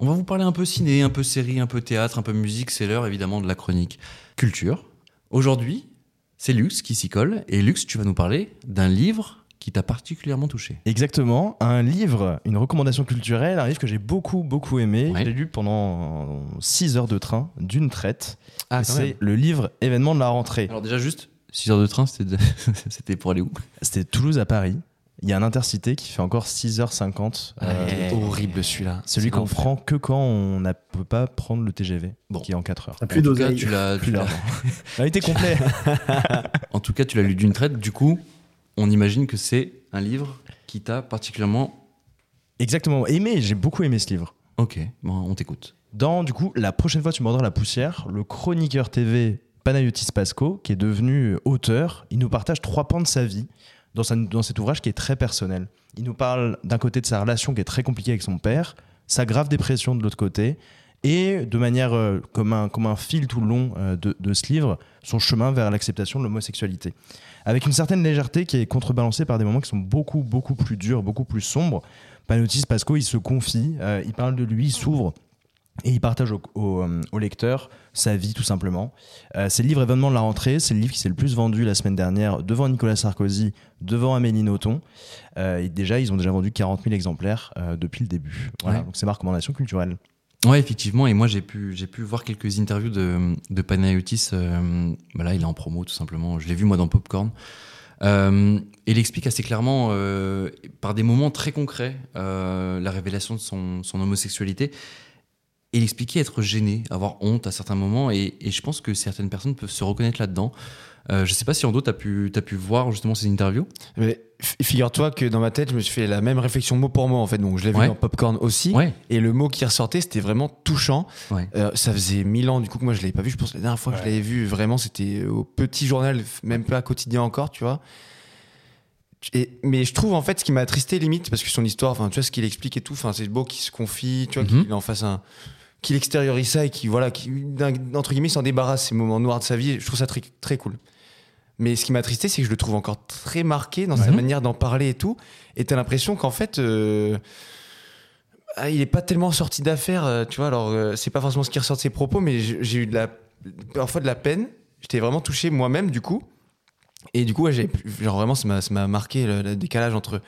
On va vous parler un peu ciné, un peu série, un peu théâtre, un peu musique. C'est l'heure évidemment de la chronique culture. Aujourd'hui, c'est Lux qui s'y colle. Et Lux, tu vas nous parler d'un livre qui t'a particulièrement touché. Exactement, un livre, une recommandation culturelle, un livre que j'ai beaucoup, beaucoup aimé. Ouais. L'ai lu pendant 6 heures de train, d'une traite. Ah, c'est le livre Événement de la rentrée. Alors déjà juste, 6 heures de train, c'était pour aller où? C'était Toulouse à Paris. Il y a un intercité qui fait encore 6h50. euh, Ouais. horrible celui-là. celui qu'on prend que quand on ne peut pas prendre le TGV, Bon. qui est en 4 heures. En plus tout cas, d'oseille. tu l'as- tu l'as- d'argent. Il était complet. En tout cas, tu l'as lu d'une traite. Du coup, on imagine que c'est un livre qui t'a particulièrement. Exactement. Aimé, j'ai beaucoup aimé ce livre. Ok, bon, on t'écoute. Dans, du coup, la prochaine fois tu mordras la poussière, le chroniqueur TV Panayotis Pasco, qui est devenu auteur, il nous partage trois pans de sa vie dans, cet ouvrage qui est très personnel. Il nous parle d'un côté de sa relation qui est très compliquée avec son père, sa grave dépression de l'autre côté, et de manière euh, comme, un, fil tout le long euh, de, ce livre, son chemin vers l'acceptation de l'homosexualité. Avec une certaine légèreté qui est contrebalancée par des moments qui sont beaucoup, beaucoup plus durs, beaucoup plus sombres. Panayotis Pasco, il se confie, euh, il parle de lui, il s'ouvre et il partage au, au, euh, au lecteur sa vie tout simplement. Euh, c'est le livre événement de la rentrée, c'est le livre qui s'est le plus vendu la semaine dernière devant Nicolas Sarkozy, devant Amélie Nothomb. Euh, et déjà, ils ont déjà vendu 40 000 exemplaires euh, depuis le début. Voilà, Ouais. donc c'est ma recommandation culturelle. Ouais, effectivement. Et moi, j'ai pu, j'ai pu voir quelques interviews de, de Panayotis. bah là, il est en promo, tout simplement. Je l'ai vu, moi, dans Popcorn. Euh, il explique assez clairement, euh, par des moments très concrets, euh, la révélation de son, son homosexualité. Et il expliquait être gêné, avoir honte à certains moments. Et, et je pense que certaines personnes peuvent se reconnaître là-dedans. Euh, je sais pas si Ando, t'as pu, t'as pu voir justement ces interviews. Mais figure-toi que dans ma tête, je me suis fait la même réflexion mot pour mot en fait. Donc je l'ai vu dans Popcorn aussi. Ouais. Et le mot qui ressortait, c'était vraiment touchant. Ouais. Euh, ça faisait mille ans du coup que moi je l'avais pas vu. Je pense que la dernière fois que je l'avais vu, vraiment, c'était au petit journal, même pas quotidien encore, tu vois. Et, mais je trouve en fait ce qui m'a attristé limite parce que son histoire, enfin tu vois ce qu'il explique et tout, enfin c'est beau qu'il se confie, tu vois, Mhm. qu'il en fasse un, qu'il extériorise ça et qu'il voilà, d'un- entre guillemets s'en débarrasse ces moments noirs de sa vie. Je trouve ça très très cool. Mais ce qui m'a attristé, c'est que je le trouve encore très marqué dans sa manière d'en parler et tout. Et t'as l'impression qu'en fait, euh, ah, il est pas tellement sorti d'affaires, euh, tu vois. Alors, euh, c'est pas forcément ce qui ressort de ses propos, mais j'ai eu de la, parfois de la peine. J'étais vraiment touché moi-même, du coup. Et du coup, ouais, j'ai, genre vraiment, ça m'a, ça m'a marqué le, le décalage entre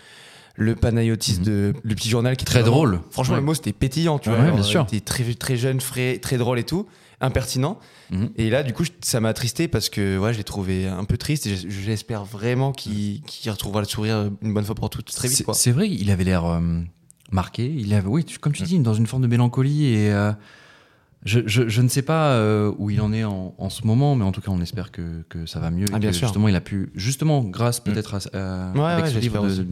le Panayotis Mhm. de le petit journal qui était Très vraiment- drôle. Franchement, Ouais. le mot c'était pétillant, tu Ouais, vois. ouais, bien sûr. Très, très jeune, frais, très drôle et tout, impertinent. Mhm. Et là, du coup, ça m'a attristé parce que ouais, je l'ai trouvé un peu triste et j'espère vraiment qu'il, retrouvera le sourire une bonne fois pour toutes très vite. C'est- vrai, il avait l'air euh, marqué. Il avait, oui, comme tu dis, dans une forme de mélancolie. Et euh, je, je- je ne sais pas euh, où il en est en, en ce moment, mais en tout cas, on espère que, que ça va mieux. Ah, bien que, sûr. Justement, il a pu, justement, grâce peut-être à, à- Ouais, avec ouais, ce livre, de-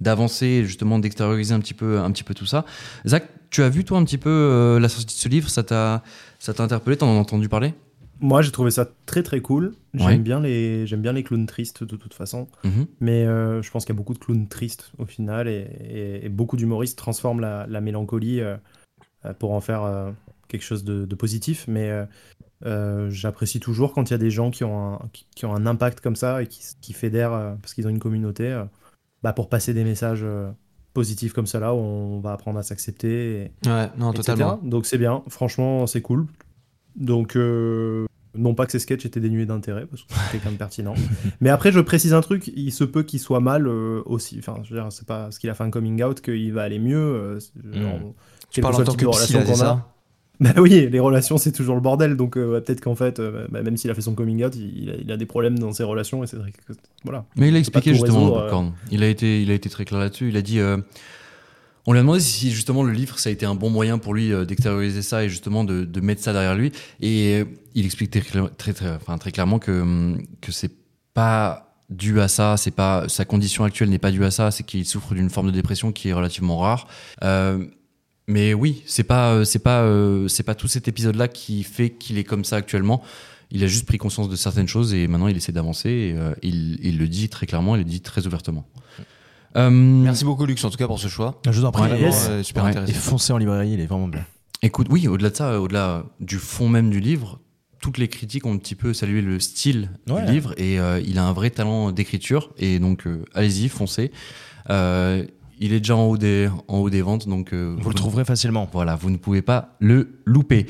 d'avancer, justement, d'extérioriser un petit peu, un petit peu tout ça. Zach, tu as vu toi un petit peu euh, la sortie de ce livre? Ça t'a, ça t'a interpellé? T'en as entendu parler? Moi, j'ai trouvé ça très très cool. J'aime Ouais. bien les j'aime bien les clowns tristes de toute façon, Mhm. mais euh, je pense qu'il y a beaucoup de clowns tristes au final et, et- et beaucoup d'humoristes transforment la, la mélancolie euh, pour en faire quelque chose de, de positif. Mais euh, j'apprécie toujours quand il y a des gens qui ont un, qui, qui ont un impact comme ça et qui, qui fédèrent euh, parce qu'ils ont une communauté euh, bah, pour passer des messages euh, positifs comme cela où on va apprendre à s'accepter. et- Ouais, non, etc. totalement. Donc c'est bien, franchement c'est cool. Donc euh, non pas que ces sketchs étaient dénués d'intérêt parce que c'était quand même pertinent. Mais après je précise un truc, il se peut qu'il soit mal euh, aussi. Enfin je veux dire c'est pas parce qu'il a fait un coming out qu'il va aller mieux. euh, c'est- genre, Mm. Tu parles en tant que psy, relation là, ça? Bah oui, les relations c'est toujours le bordel. Donc euh, ouais, peut-être qu'en fait, euh, bah, même s'il a fait son coming out, il, a, il a des problèmes dans ses relations et c'est vrai que voilà. Mais il a expliqué justement résoudre, Popcorn. Il a été, il a été très clair là-dessus. Il a dit, euh, on lui a demandé si justement le livre ça a été un bon moyen pour lui euh, d'extérioriser ça et justement de, de mettre ça derrière lui. Et euh, il explique très, très, très, enfin, très clairement que hum, que c'est pas dû à ça, c'est pas sa condition actuelle n'est pas due à ça, c'est qu'il souffre d'une forme de dépression qui est relativement rare. Euh, mais oui, c'est pas, euh, c'est pas, euh, c'est pas tout cet épisode-là qui fait qu'il est comme ça actuellement. Il a juste pris conscience de certaines choses et maintenant il essaie d'avancer. Et, euh, il, il le dit très clairement, il le dit très ouvertement. Euh, Merci beaucoup, Lux, en tout cas, pour ce choix. Je vous en prie. Vraiment, yes. euh, super Ouais. Et intéressant. foncez en librairie, il est vraiment bien. Écoute, oui, au-delà de ça, au-delà du fond même du livre, toutes les critiques ont un petit peu salué le style Ouais. du livre et euh, il a un vrai talent d'écriture et donc euh, allez-y, foncez. Il est déjà en haut des, en haut des ventes, donc euh, Vous le trouverez facilement. Voilà, vous ne pouvez pas le louper.